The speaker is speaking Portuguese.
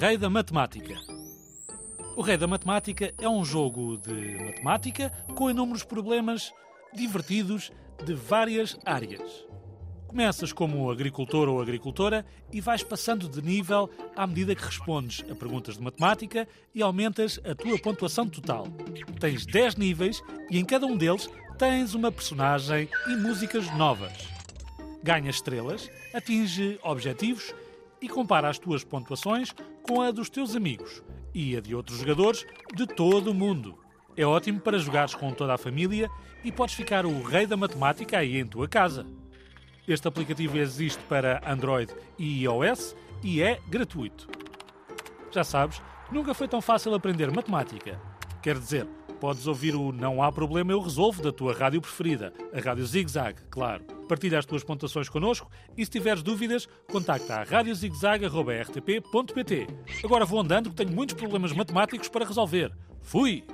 Rei da Matemática. O Rei da Matemática é um jogo de matemática com inúmeros problemas divertidos de várias áreas. Começas como agricultor ou agricultora e vais passando de nível à medida que respondes a perguntas de matemática e aumentas a tua pontuação total. Tens 10 níveis e em cada um deles tens uma personagem e músicas novas. Ganha estrelas, atinge objetivos e compara as tuas pontuações com a dos teus amigos e a de outros jogadores de todo o mundo. É ótimo para jogares com toda a família e podes ficar o rei da matemática aí em tua casa. Este aplicativo existe para Android e iOS e é gratuito. Já sabes, nunca foi tão fácil aprender matemática. Quer dizer, podes ouvir o Não Há Problema Eu Resolvo da tua rádio preferida, a Rádio Zig Zag, claro. Partilha as tuas pontuações connosco e se tiveres dúvidas, contacta a radiozigzag.rtp.pt. Agora vou andando que tenho muitos problemas matemáticos para resolver. Fui!